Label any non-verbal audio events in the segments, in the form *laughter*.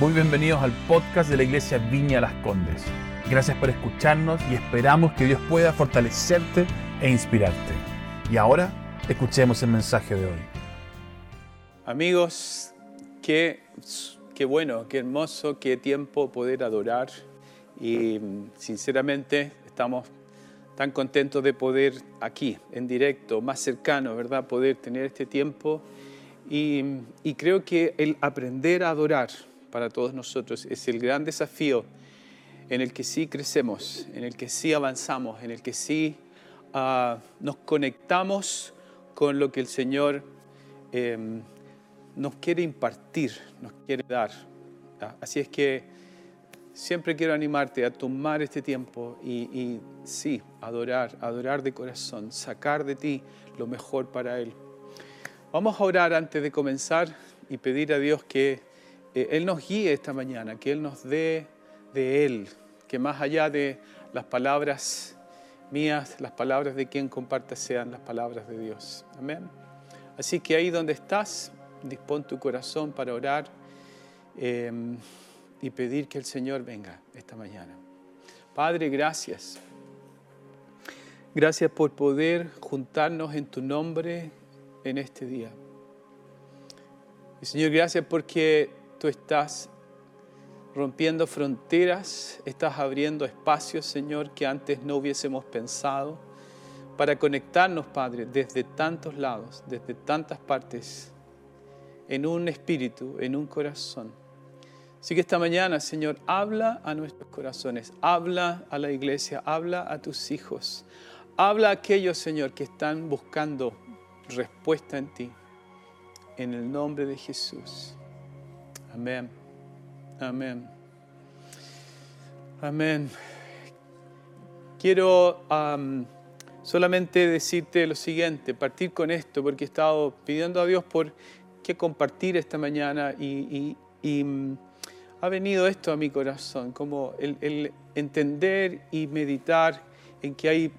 Muy bienvenidos al podcast de la Iglesia Viña Las Condes. Gracias por escucharnos y esperamos que Dios pueda fortalecerte e inspirarte. Y ahora escuchemos el mensaje de hoy. Amigos, qué, qué bueno, qué hermoso, qué tiempo poder adorar. Y sinceramente estamos tan contentos de poder aquí, en directo, más cercano, ¿verdad? Poder tener este tiempo. Y, y creo que el aprender a adorar, para todos nosotros. Es el gran desafío en el que sí crecemos, en el que sí avanzamos, en el que sí ah, nos conectamos con lo que el Señor em, nos quiere impartir, nos quiere dar. Ah, así es que siempre quiero animarte a tomar este tiempo y, y sí, adorar, adorar de corazón, sacar de ti lo mejor para Él. Vamos a orar antes de comenzar y pedir a Dios que Él nos guíe esta mañana, que Él nos dé de Él, que más allá de las palabras mías, las palabras de quien comparta sean las palabras de Dios. Amén. Así que ahí donde estás, dispón tu corazón para orar em, y pedir que el Señor venga esta mañana. Padre, gracias. Gracias por poder juntarnos en tu nombre en este día. Y Señor, gracias porque tú estás rompiendo fronteras, estás abriendo espacios, Señor, que antes no hubiésemos pensado, para conectarnos, Padre, desde tantos lados, desde tantas partes, en un espíritu, en un corazón. Así que esta mañana, Señor, habla a nuestros corazones, habla a la iglesia, habla a tus hijos, habla a aquellos, Señor, que están buscando respuesta en ti, en el nombre de Jesús. Amén. Amén. Amén. Quiero solamente decirte lo siguiente, partir con esto, porque he estado pidiendo a Dios por qué compartir esta mañana y, mm, ha venido esto a mi corazón, como el, entender y meditar en que hay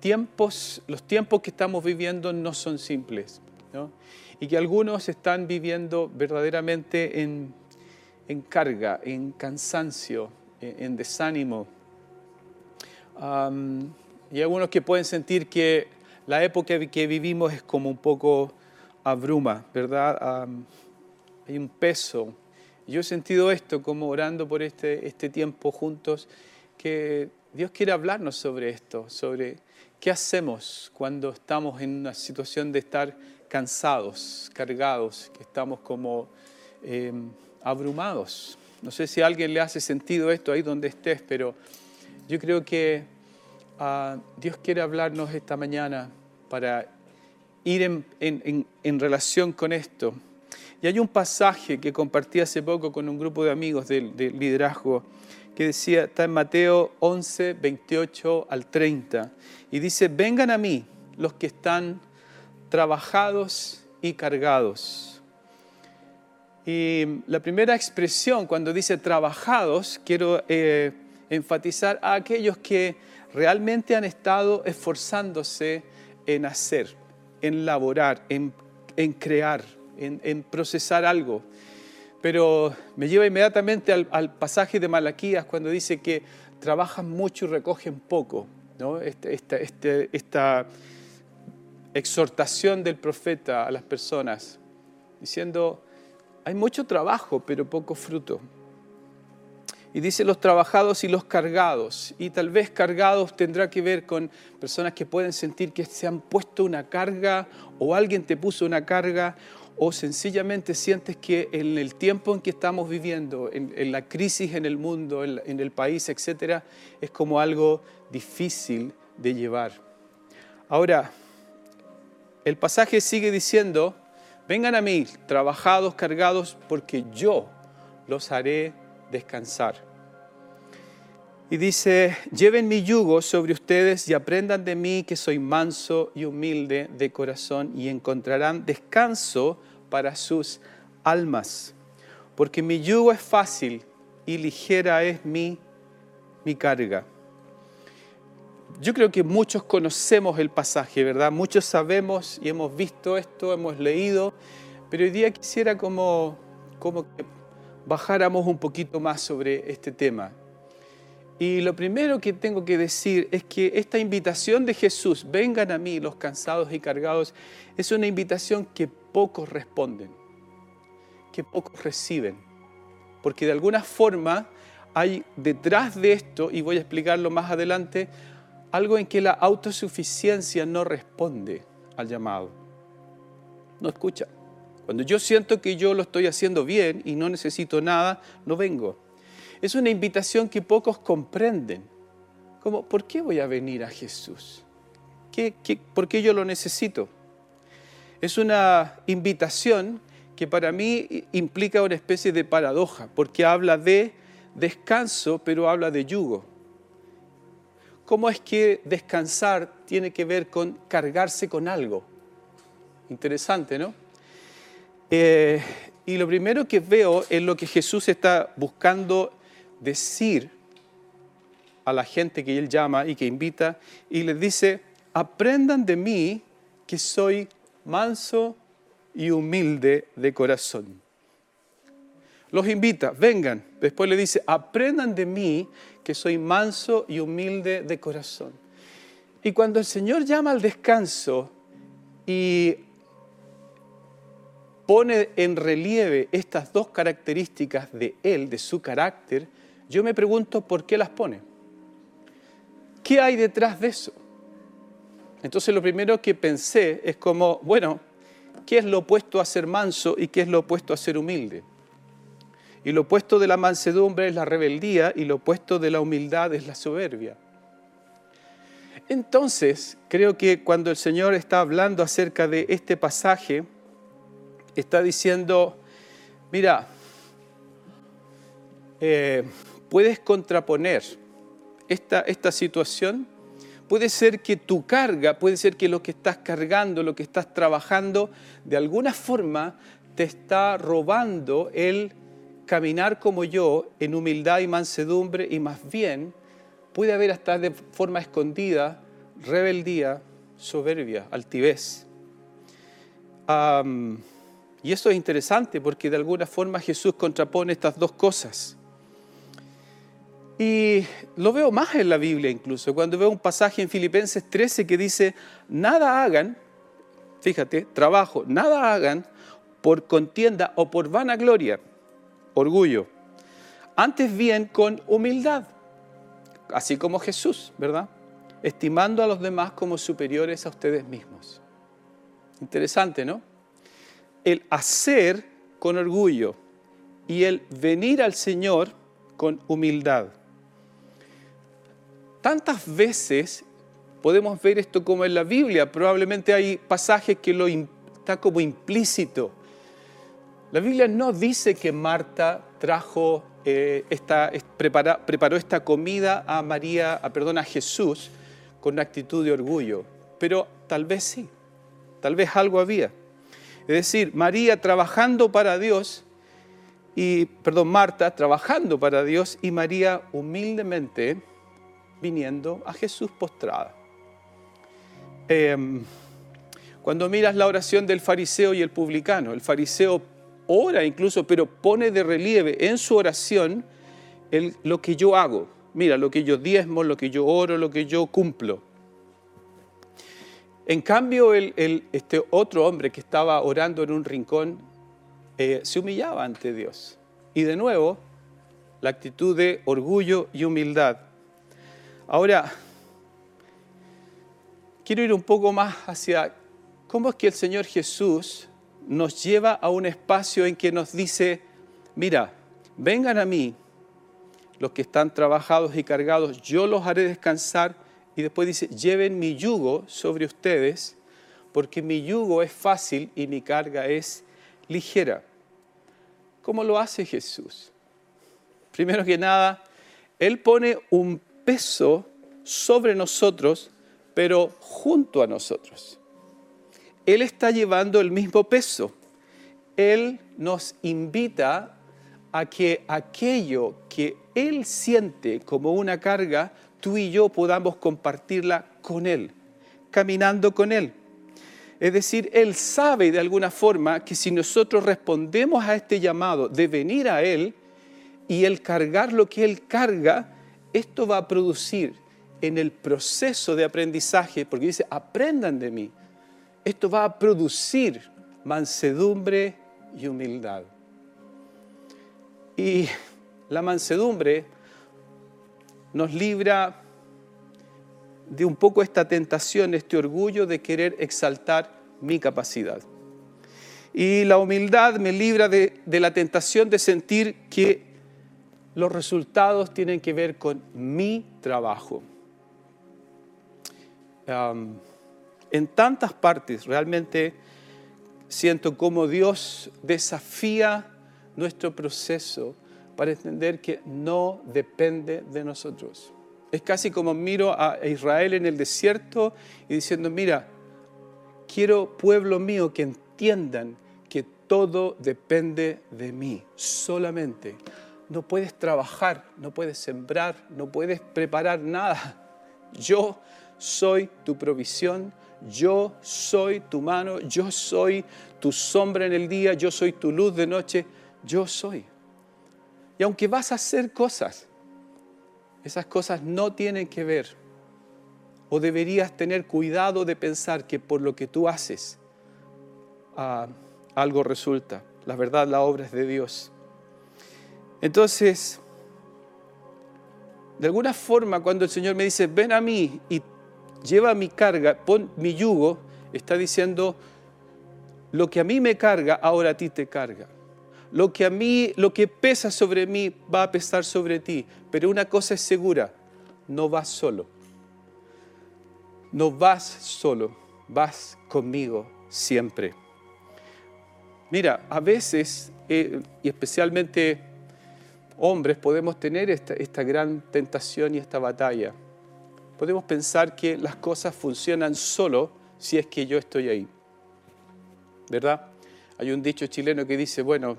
tiempos, los tiempos que estamos viviendo no son simples. ¿no? Y que algunos están viviendo verdaderamente en, carga, en cansancio, en, desánimo. y algunos que pueden sentir que la época que vivimos es como un poco abruma, ¿verdad? hay un peso. Yo he sentido esto como orando por este, este tiempo juntos, que Dios quiere hablarnos sobre esto, sobre qué hacemos cuando estamos en una situación de estar cansados, cargados, que estamos como em, abrumados. No sé si a alguien le hace sentido esto ahí donde estés, pero yo creo que ah, Dios quiere hablarnos esta mañana para ir en, relación con esto. Y hay un pasaje que compartí hace poco con un grupo de amigos del, del liderazgo que decía, está en Mateo 11, 28 al 30, y dice, vengan a mí los que están trabajados y cargados. Y la primera expresión cuando dice trabajados, quiero eh, enfatizar a aquellos que realmente han estado esforzándose en hacer, en laborar, en, crear, en, procesar algo. Pero me lleva inmediatamente al, pasaje de Malaquías cuando dice que trabajan mucho y recogen poco. ¿no? Este, esta, este, esta exhortación del profeta a las personas, diciendo, hay mucho trabajo, pero poco fruto. Y dice los trabajados y los cargados. Y tal vez cargados tendrá que ver con personas que pueden sentir que se han puesto una carga o alguien te puso una carga o sencillamente sientes que en el tiempo en que estamos viviendo, en, la crisis en el mundo, en, en el país, etc., es como algo difícil de llevar. Ahora, el pasaje sigue diciendo, vengan a mí, trabajados, cargados, porque yo los haré descansar. Y dice, lleven mi yugo sobre ustedes y aprendan de mí que soy manso y humilde de corazón y encontrarán descanso para sus almas. Porque mi yugo es fácil y ligera es mi, mi carga yo creo que muchos conocemos el pasaje, ¿verdad? Muchos sabemos y hemos visto esto, hemos leído, pero hoy día quisiera como, como bajáramos un poquito más sobre este tema. Y lo primero que tengo que decir es que esta invitación de Jesús, vengan a mí los cansados y cargados, es una invitación que pocos responden, que pocos reciben. Porque de alguna forma hay detrás de esto, y voy a explicarlo más adelante, algo en que la autosuficiencia no responde al llamado. No escucha. Cuando yo siento que yo lo estoy haciendo bien y no necesito nada, no vengo. Es una invitación que pocos comprenden. Como, ¿por qué voy a venir a Jesús? ¿Qué, por qué yo lo necesito? Es una invitación que para mí implica una especie de paradoja, porque habla de descanso, pero habla de yugo. ¿Cómo es que descansar tiene que ver con cargarse con algo? Interesante, ¿no? Eh, y lo primero que veo es lo que Jesús está buscando decir a la gente que Él llama y que invita, y les dice, aprendan de mí que soy manso y humilde de corazón. Los invita, vengan. Después le dice, aprendan de mí que soy manso y humilde de corazón. Y cuando el Señor llama al descanso y pone en relieve estas dos características de Él, de su carácter, yo me pregunto por qué las pone. ¿Qué hay detrás de eso? Entonces lo primero que pensé es como, bueno, ¿qué es lo opuesto a ser manso y qué es lo opuesto a ser humilde? Y lo opuesto de la mansedumbre es la rebeldía y lo opuesto de la humildad es la soberbia. Entonces, creo que cuando el Señor está hablando acerca de este pasaje, está diciendo, mira, eh, puedes contraponer esta, esta situación. Puede ser que tu carga, puede ser que lo que estás cargando, lo que estás trabajando, de alguna forma te está robando el caminar como yo en humildad y mansedumbre y más bien puede haber hasta de forma escondida rebeldía, soberbia, altivez. Y eso es interesante porque de alguna forma Jesús contrapone estas dos cosas. Y lo veo más en la Biblia incluso, cuando veo un pasaje en Filipenses 13 que dice, nada hagan, fíjate, trabajo, nada hagan por contienda o por vanagloria, orgullo, antes bien con humildad, así como Jesús, ¿verdad? Estimando a los demás como superiores a ustedes mismos. Interesante, ¿no? el hacer con orgullo y el venir al Señor con humildad. Tantas veces podemos ver esto como en la Biblia, probablemente hay pasajes que lo está como implícito. La Biblia no dice que Marta trajo eh, esta, preparó esta comida a María, a, perdón, a Jesús con actitud de orgullo, pero tal vez sí, tal vez algo había. Es decir, María trabajando para Dios, y, perdón, Marta trabajando para Dios y María humildemente viniendo a Jesús postrada. Em, cuando miras la oración del fariseo y el publicano, el fariseo ora incluso, pero pone de relieve en su oración lo que yo hago. Mira, lo que yo diezmo, lo que yo oro, lo que yo cumplo. En cambio, este otro hombre que estaba orando en un rincón eh, se humillaba ante Dios. Y de nuevo, la actitud de orgullo y humildad. Ahora, quiero ir un poco más hacia cómo es que el Señor Jesús nos lleva a un espacio en que nos dice, mira, vengan a mí los que están trabajados y cargados, yo los haré descansar y después dice, lleven mi yugo sobre ustedes, porque mi yugo es fácil y mi carga es ligera. ¿Cómo lo hace Jesús? Primero que nada, Él pone un peso sobre nosotros, pero junto a nosotros. Él está llevando el mismo peso. Él nos invita a que aquello que Él siente como una carga, tú y yo podamos compartirla con Él, caminando con Él. Es decir, Él sabe de alguna forma que si nosotros respondemos a este llamado de venir a Él y el cargar lo que Él carga, esto va a producir en el proceso de aprendizaje, porque dice, aprendan de mí, esto va a producir mansedumbre y humildad. Y la mansedumbre nos libra de un poco esta tentación, este orgullo de querer exaltar mi capacidad. Y la humildad me libra de, la tentación de sentir que los resultados tienen que ver con mi trabajo. En tantas partes realmente siento como Dios desafía nuestro proceso para entender que no depende de nosotros. Es casi como miro a Israel en el desierto y diciendo, mira, quiero pueblo mío que entiendan que todo depende de mí, solamente. No puedes trabajar, no puedes sembrar, no puedes preparar nada. Yo soy tu provisión, yo soy tu mano, yo soy tu sombra en el día, yo soy tu luz de noche, yo soy. Y aunque vas a hacer cosas, esas cosas no tienen que ver o deberías tener cuidado de pensar que por lo que tú haces ah, algo resulta. La verdad, la obra es de Dios. Entonces, de alguna forma, cuando el Señor me dice, ven a mí y lleva mi carga, pon mi yugo, está diciendo, lo que a mí me carga, ahora a ti te carga. Lo que a mí, lo que pesa sobre mí, va a pesar sobre ti. Pero una cosa es segura, no vas solo. No vas solo, vas conmigo siempre. Mira, a veces, eh, y especialmente hombres, podemos tener esta, esta gran tentación y esta batalla podemos pensar que las cosas funcionan solo si es que yo estoy ahí. ¿Verdad? Hay un dicho chileno que dice, bueno,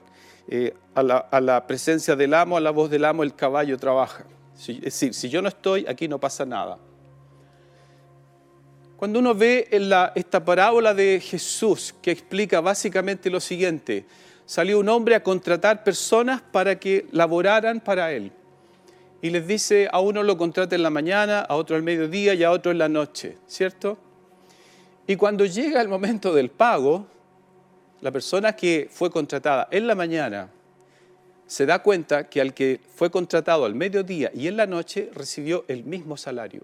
eh, a, la, presencia del amo, a la voz del amo, el caballo trabaja. es decir, si yo no estoy, aquí no pasa nada. Cuando uno ve esta parábola de Jesús que explica básicamente lo siguiente, salió un hombre a contratar personas para que laboraran para él y les dice a uno lo contrata en la mañana, a otro al mediodía y a otro en la noche, ¿cierto? Y cuando llega el momento del pago, la persona que fue contratada en la mañana se da cuenta que al que fue contratado al mediodía y en la noche recibió el mismo salario.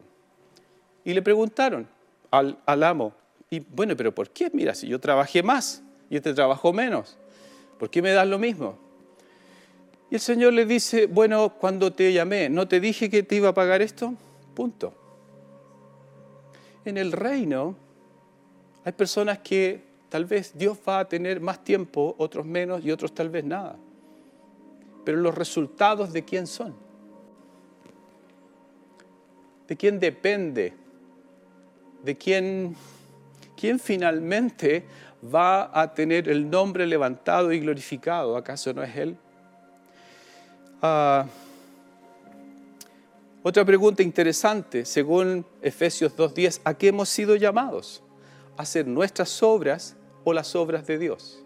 Y le preguntaron al, al amo, y bueno, pero ¿por qué? Mira, si yo trabajé más y este trabajó menos, ¿por qué me das lo mismo? Y el Señor le dice, bueno, cuando te llamé, ¿no te dije que te iba a pagar esto? Punto. En el reino hay personas que tal vez Dios va a tener más tiempo, otros menos y otros tal vez nada. Pero los resultados de quién son? ¿De quién depende? ¿De quién, quién finalmente va a tener el nombre levantado y glorificado? ¿Acaso no es Él? Ah, otra pregunta interesante, según Efesios 2.10, ¿a qué hemos sido llamados? ¿A hacer nuestras obras o las obras de Dios?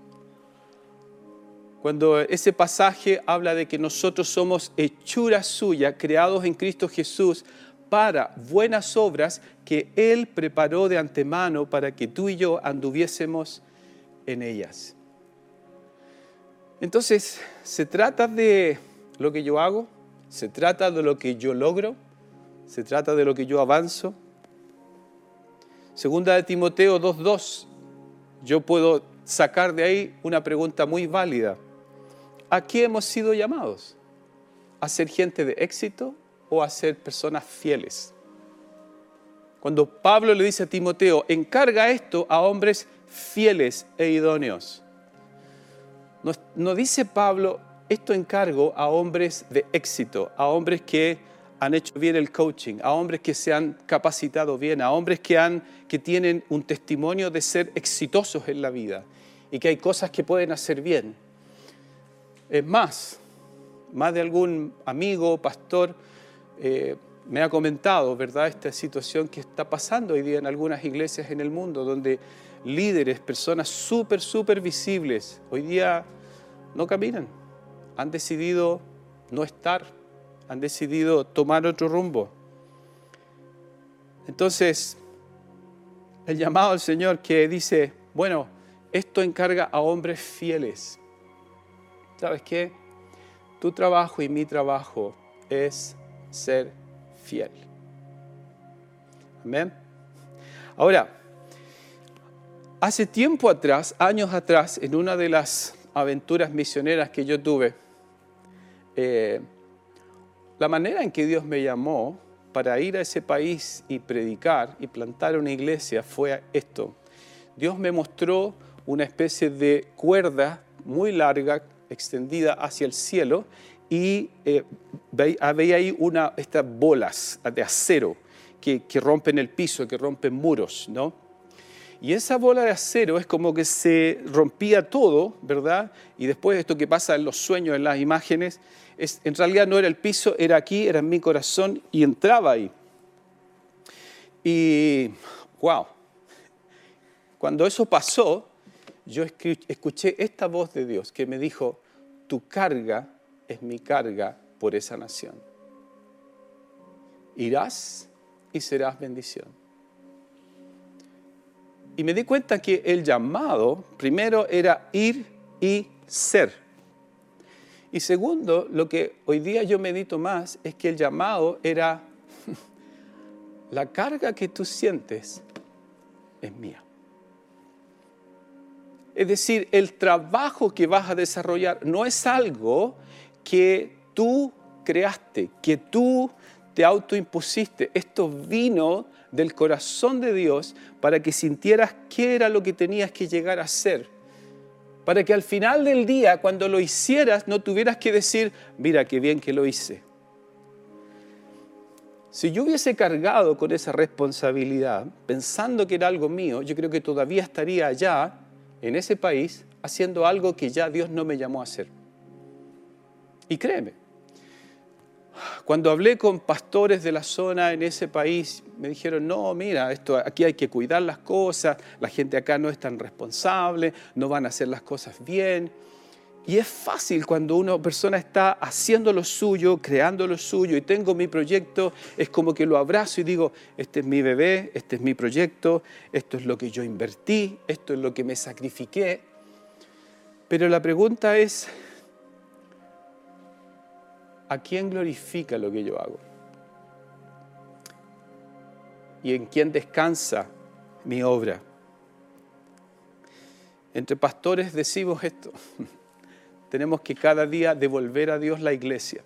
Cuando ese pasaje habla de que nosotros somos hechura suya, creados en Cristo Jesús, para buenas obras que Él preparó de antemano para que tú y yo anduviésemos en ellas. Entonces, se trata de lo que yo hago, se trata de lo que yo logro, se trata de lo que yo avanzo. Segunda de Timoteo 2.2, yo puedo sacar de ahí una pregunta muy válida. ¿A qué hemos sido llamados? ¿A ser gente de éxito o a ser personas fieles? Cuando Pablo le dice a Timoteo, encarga esto a hombres fieles e idóneos. No, no dice Pablo, esto encargo a hombres de éxito, a hombres que han hecho bien el coaching, a hombres que se han capacitado bien, a hombres que, tienen un testimonio de ser exitosos en la vida y que hay cosas que pueden hacer bien. Es más, más de algún amigo, pastor, eh, me ha comentado, ¿verdad?, esta situación que está pasando hoy día en algunas iglesias en el mundo, donde líderes, personas súper, súper visibles, hoy día no caminan. Han decidido no estar, han decidido tomar otro rumbo. Entonces, el llamado al Señor que dice, bueno, esto encarga a hombres fieles. ¿Sabes qué? Tu trabajo y mi trabajo es ser fiel. Amén. Ahora, hace tiempo atrás, años atrás, en una de las aventuras misioneras que yo tuve, eh, la manera en que Dios me llamó para ir a ese país y predicar y plantar una iglesia fue esto. Dios me mostró una especie de cuerda muy larga, extendida hacia el cielo, y eh, veía ahí una, estas bolas de acero que, que, rompen el piso, que rompen muros, ¿no? Y esa bola de acero es como que se rompía todo, ¿verdad? Y después esto que pasa en los sueños, en las imágenes, en realidad no era el piso, era aquí, era en mi corazón y entraba ahí. Y, wow, cuando eso pasó, yo escuché esta voz de Dios que me dijo, tu carga es mi carga por esa nación. Irás y serás bendición. Y me di cuenta que el llamado, primero, era ir y ser. Y segundo, lo que hoy día yo medito más es que el llamado era, *laughs* la carga que tú sientes es mía. Es decir, el trabajo que vas a desarrollar no es algo que tú creaste, que tú te autoimpusiste. Esto vino del corazón de Dios para que sintieras qué era lo que tenías que llegar a ser. Para que al final del día, cuando lo hicieras, no tuvieras que decir, mira qué bien que lo hice. Si yo hubiese cargado con esa responsabilidad, pensando que era algo mío, yo creo que todavía estaría allá en ese país haciendo algo que ya Dios no me llamó a hacer. Y créeme, cuando hablé con pastores de la zona en ese país, me dijeron, no, mira, esto, aquí hay que cuidar las cosas, la gente acá no es tan responsable, no van a hacer las cosas bien. Y es fácil cuando una persona está haciendo lo suyo, creando lo suyo y tengo mi proyecto, es como que lo abrazo y digo, este es mi bebé, este es mi proyecto, esto es lo que yo invertí, esto es lo que me sacrifiqué. Pero la pregunta es, ¿a quién glorifica lo que yo hago? ¿Y en quién descansa mi obra? Entre pastores decimos esto *laughs* tenemos que cada día devolver a Dios la iglesia,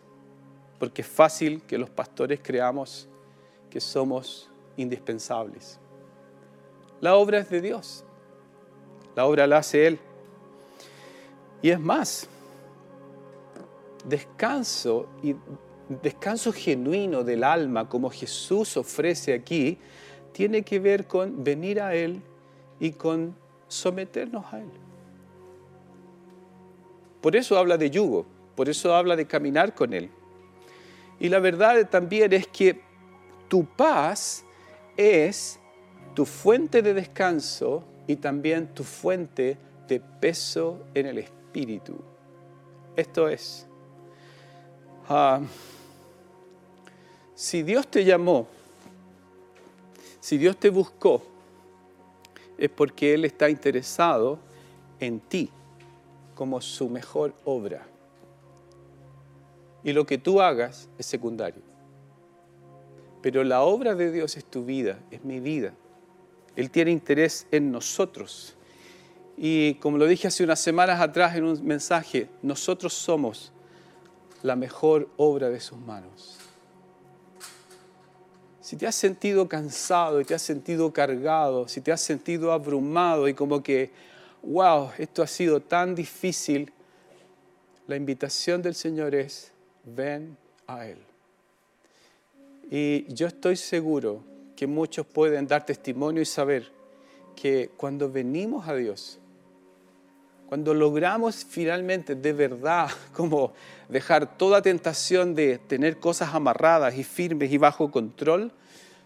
porque es fácil que los pastores creamos que somos indispensables. La obra es de Dios, la obra la hace Él. Y es más, descanso y descanso genuino del alma como Jesús ofrece aquí, tiene que ver con venir a Él y con someternos a Él. Por eso habla de yugo, por eso habla de caminar con Él. Y la verdad también es que tu paz es tu fuente de descanso y también tu fuente de peso en el espíritu. Esto es, ah, si Dios te llamó, si Dios te buscó, es porque Él está interesado en ti como su mejor obra. Y lo que tú hagas es secundario. Pero la obra de Dios es tu vida, es mi vida. Él tiene interés en nosotros. Y como lo dije hace unas semanas atrás en un mensaje, nosotros somos la mejor obra de sus manos. Si te has sentido cansado y te has sentido cargado, si te has sentido abrumado y como que wow, esto ha sido tan difícil, la invitación del Señor es, ven a Él. Y yo estoy seguro que muchos pueden dar testimonio y saber que cuando venimos a Dios, cuando logramos finalmente de verdad *laughs* como dejar toda tentación de tener cosas amarradas y firmes y bajo control,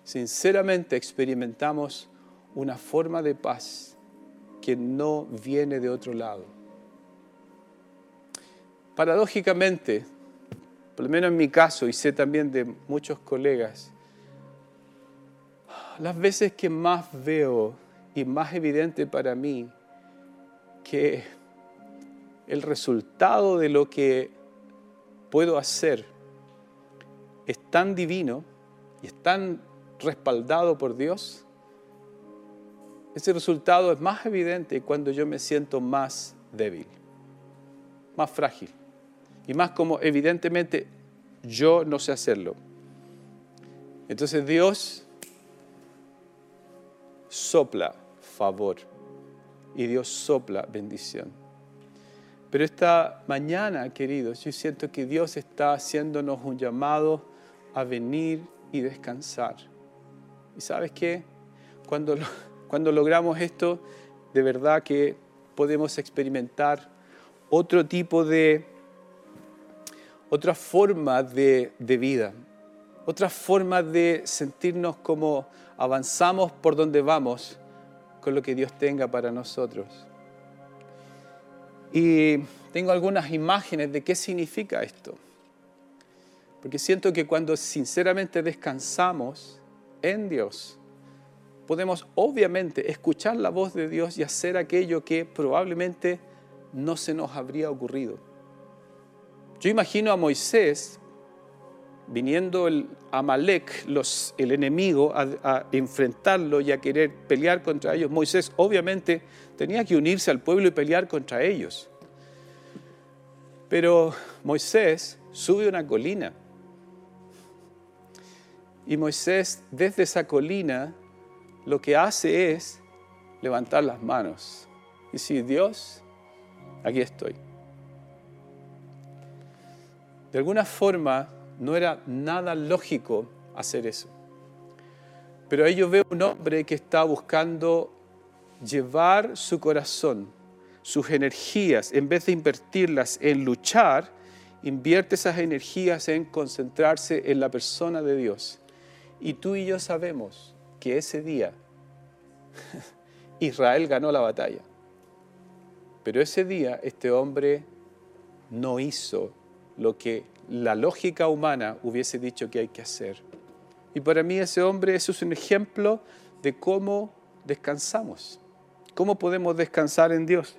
sinceramente experimentamos una forma de paz que no viene de otro lado. Paradójicamente, por lo menos en mi caso, y sé también de muchos colegas, las veces que más veo y más evidente para mí que el resultado de lo que puedo hacer es tan divino y es tan respaldado por Dios, ese resultado es más evidente cuando yo me siento más débil, más frágil y más como evidentemente yo no sé hacerlo. Entonces Dios sopla favor y Dios sopla bendición. Pero esta mañana, queridos, yo siento que Dios está haciéndonos un llamado a venir y descansar. ¿Y sabes qué? Cuando, *laughs* cuando logramos esto, de verdad que podemos experimentar otro tipo de, otra forma de, de vida, otra forma de sentirnos como avanzamos por donde vamos con lo que Dios tenga para nosotros. Y tengo algunas imágenes de qué significa esto. Porque siento que cuando sinceramente descansamos en Dios, podemos obviamente escuchar la voz de Dios y hacer aquello que probablemente no se nos habría ocurrido. Yo imagino a Moisés viniendo el Amalek, el enemigo, a, a, enfrentarlo y a querer pelear contra ellos. Moisés obviamente tenía que unirse al pueblo y pelear contra ellos. Pero Moisés sube una colina y Moisés desde esa colina lo que hace es levantar las manos y decir, Dios, aquí estoy. De alguna forma no era nada lógico hacer eso. Pero ahí yo veo un hombre que está buscando llevar su corazón, sus energías, en vez de invertirlas en luchar, invierte esas energías en concentrarse en la persona de Dios. Y tú y yo sabemos que ese día *laughs* Israel ganó la batalla. Pero ese día este hombre no hizo lo que la lógica humana hubiese dicho que hay que hacer. Y para mí ese hombre es un ejemplo de cómo descansamos, cómo podemos descansar en Dios.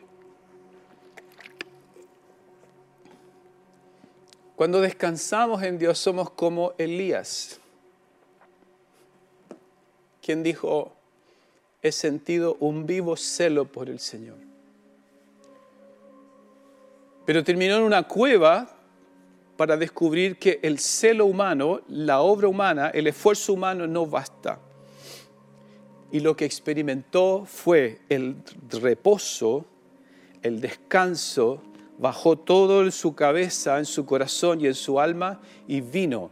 Cuando descansamos en Dios somos como Elías quien dijo, he sentido un vivo celo por el Señor. Pero terminó en una cueva para descubrir que el celo humano, la obra humana, el esfuerzo humano no basta. Y lo que experimentó fue el reposo, el descanso, bajó todo en su cabeza, en su corazón y en su alma y vino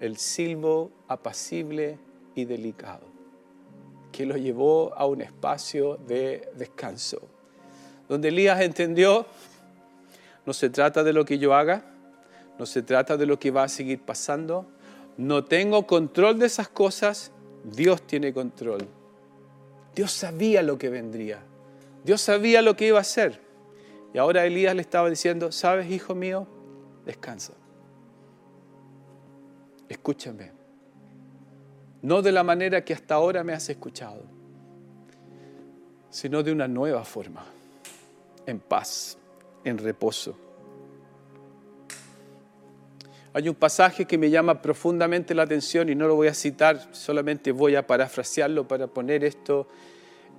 el silbo apacible y delicado, que lo llevó a un espacio de descanso, donde Elías entendió, no se trata de lo que yo haga, no se trata de lo que va a seguir pasando, no tengo control de esas cosas, Dios tiene control. Dios sabía lo que vendría, Dios sabía lo que iba a hacer. Y ahora Elías le estaba diciendo, sabes, hijo mío, descansa. Escúchame no de la manera que hasta ahora me has escuchado, sino de una nueva forma, en paz, en reposo. Hay un pasaje que me llama profundamente la atención y no lo voy a citar, solamente voy a parafrasearlo para poner esto,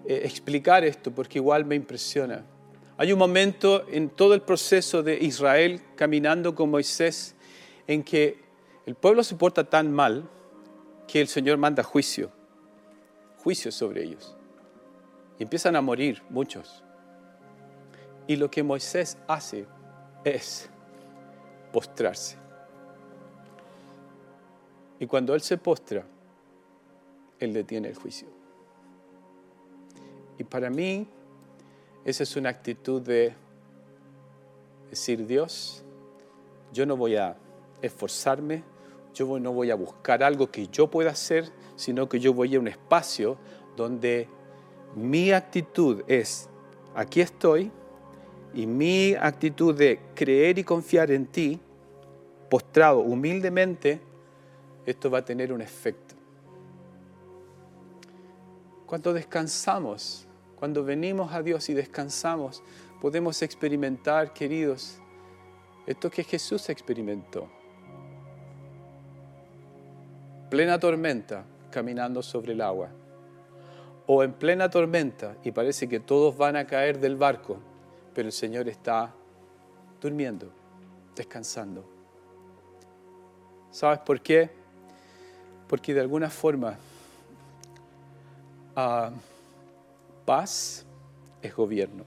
eh, explicar esto, porque igual me impresiona. Hay un momento en todo el proceso de Israel caminando con Moisés en que el pueblo se porta tan mal que el Señor manda juicio, juicio sobre ellos. Y empiezan a morir muchos. Y lo que Moisés hace es postrarse. Y cuando Él se postra, Él detiene el juicio. Y para mí, esa es una actitud de decir, Dios, yo no voy a esforzarme, yo no voy a buscar algo que yo pueda hacer, sino que yo voy a un espacio donde mi actitud es, aquí estoy, y mi actitud de creer y confiar en ti, postrado humildemente, esto va a tener un efecto. Cuando descansamos, cuando venimos a Dios y descansamos, podemos experimentar, queridos, esto que Jesús experimentó. Plena tormenta, caminando sobre el agua. O en plena tormenta y parece que todos van a caer del barco, pero el Señor está durmiendo, descansando. ¿Sabes por qué? Porque de alguna forma ah, paz es gobierno.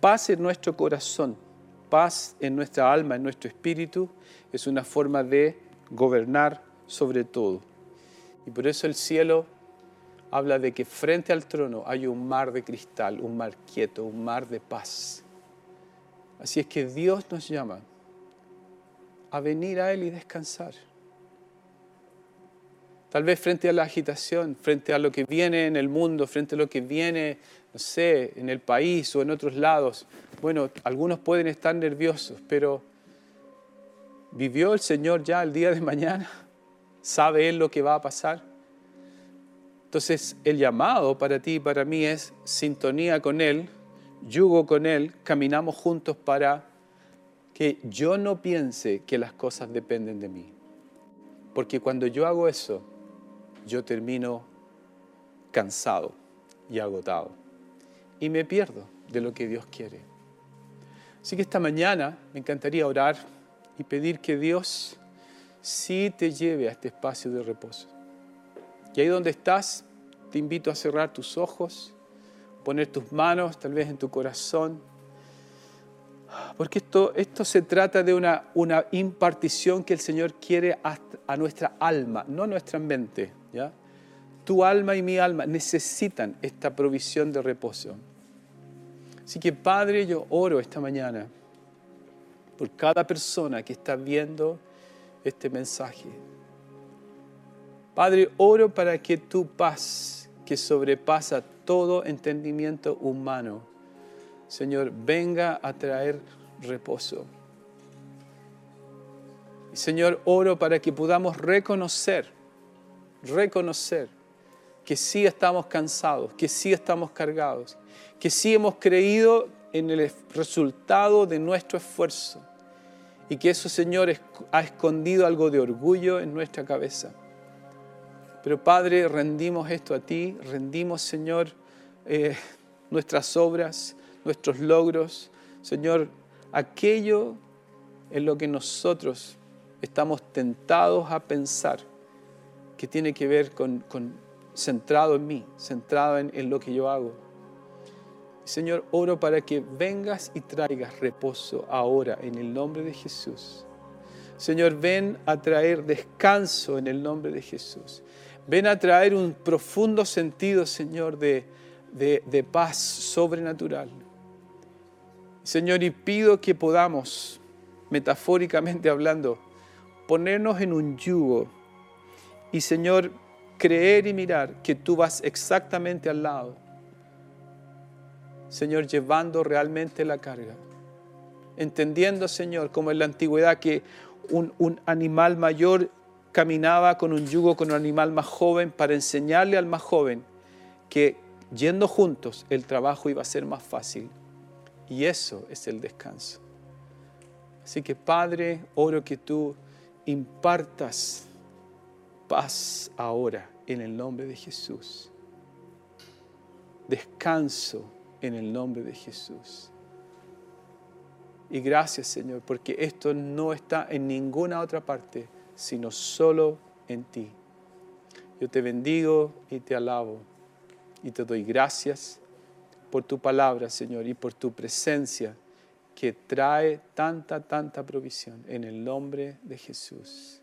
Paz en nuestro corazón, paz en nuestra alma, en nuestro espíritu, es una forma de gobernar sobre todo. Y por eso el cielo habla de que frente al trono hay un mar de cristal, un mar quieto, un mar de paz. Así es que Dios nos llama a venir a Él y descansar. Tal vez frente a la agitación, frente a lo que viene en el mundo, frente a lo que viene, no sé, en el país o en otros lados. Bueno, algunos pueden estar nerviosos, pero ¿vivió el Señor ya el día de mañana? *laughs* ¿Sabe Él lo que va a pasar? Entonces, el llamado para ti y para mí es sintonía con Él, yugo con Él, caminamos juntos para que yo no piense que las cosas dependen de mí. Porque cuando yo hago eso, yo termino cansado y agotado. Y me pierdo de lo que Dios quiere. Así que esta mañana me encantaría orar y pedir que Dios sí te lleve a este espacio de reposo. Y ahí donde estás, te invito a cerrar tus ojos, poner tus manos tal vez en tu corazón, porque esto, esto se trata de una, una impartición que el Señor quiere a, a nuestra alma, no a nuestra mente. ¿Ya? Tu alma y mi alma necesitan esta provisión de reposo. Así que Padre, yo oro esta mañana por cada persona que está viendo este mensaje. Padre, oro para que tu paz, que sobrepasa todo entendimiento humano, Señor, venga a traer reposo. Señor, oro para que podamos reconocer, reconocer que sí estamos cansados, que sí estamos cargados, que sí hemos creído en el resultado de nuestro esfuerzo y que eso, Señor, ha escondido algo de orgullo en nuestra cabeza. Pero Padre, rendimos esto a ti, rendimos, Señor, eh, nuestras obras, nuestros logros, Señor, aquello en lo que nosotros estamos tentados a pensar que tiene que ver con, centrado en mí, centrado en lo que yo hago. Señor, oro para que vengas y traigas reposo ahora en el nombre de Jesús. Señor, ven a traer descanso en el nombre de Jesús. Ven a traer un profundo sentido, Señor, de, de, paz sobrenatural. Señor, y pido que podamos, metafóricamente hablando, ponernos en un yugo y, Señor, creer y mirar que tú vas exactamente al lado Señor, llevando realmente la carga. Entendiendo, Señor, como en la antigüedad que un, animal mayor caminaba con un yugo con un animal más joven para enseñarle al más joven que yendo juntos el trabajo iba a ser más fácil. Y eso es el descanso. Así que Padre, oro que tú impartas paz ahora en el nombre de Jesús. Descanso en el nombre de Jesús. Y gracias Señor, porque esto no está en ninguna otra parte, sino solo en ti. Yo te bendigo y te alabo y te doy gracias por tu palabra, Señor, y por tu presencia que trae tanta, tanta provisión en el nombre de Jesús.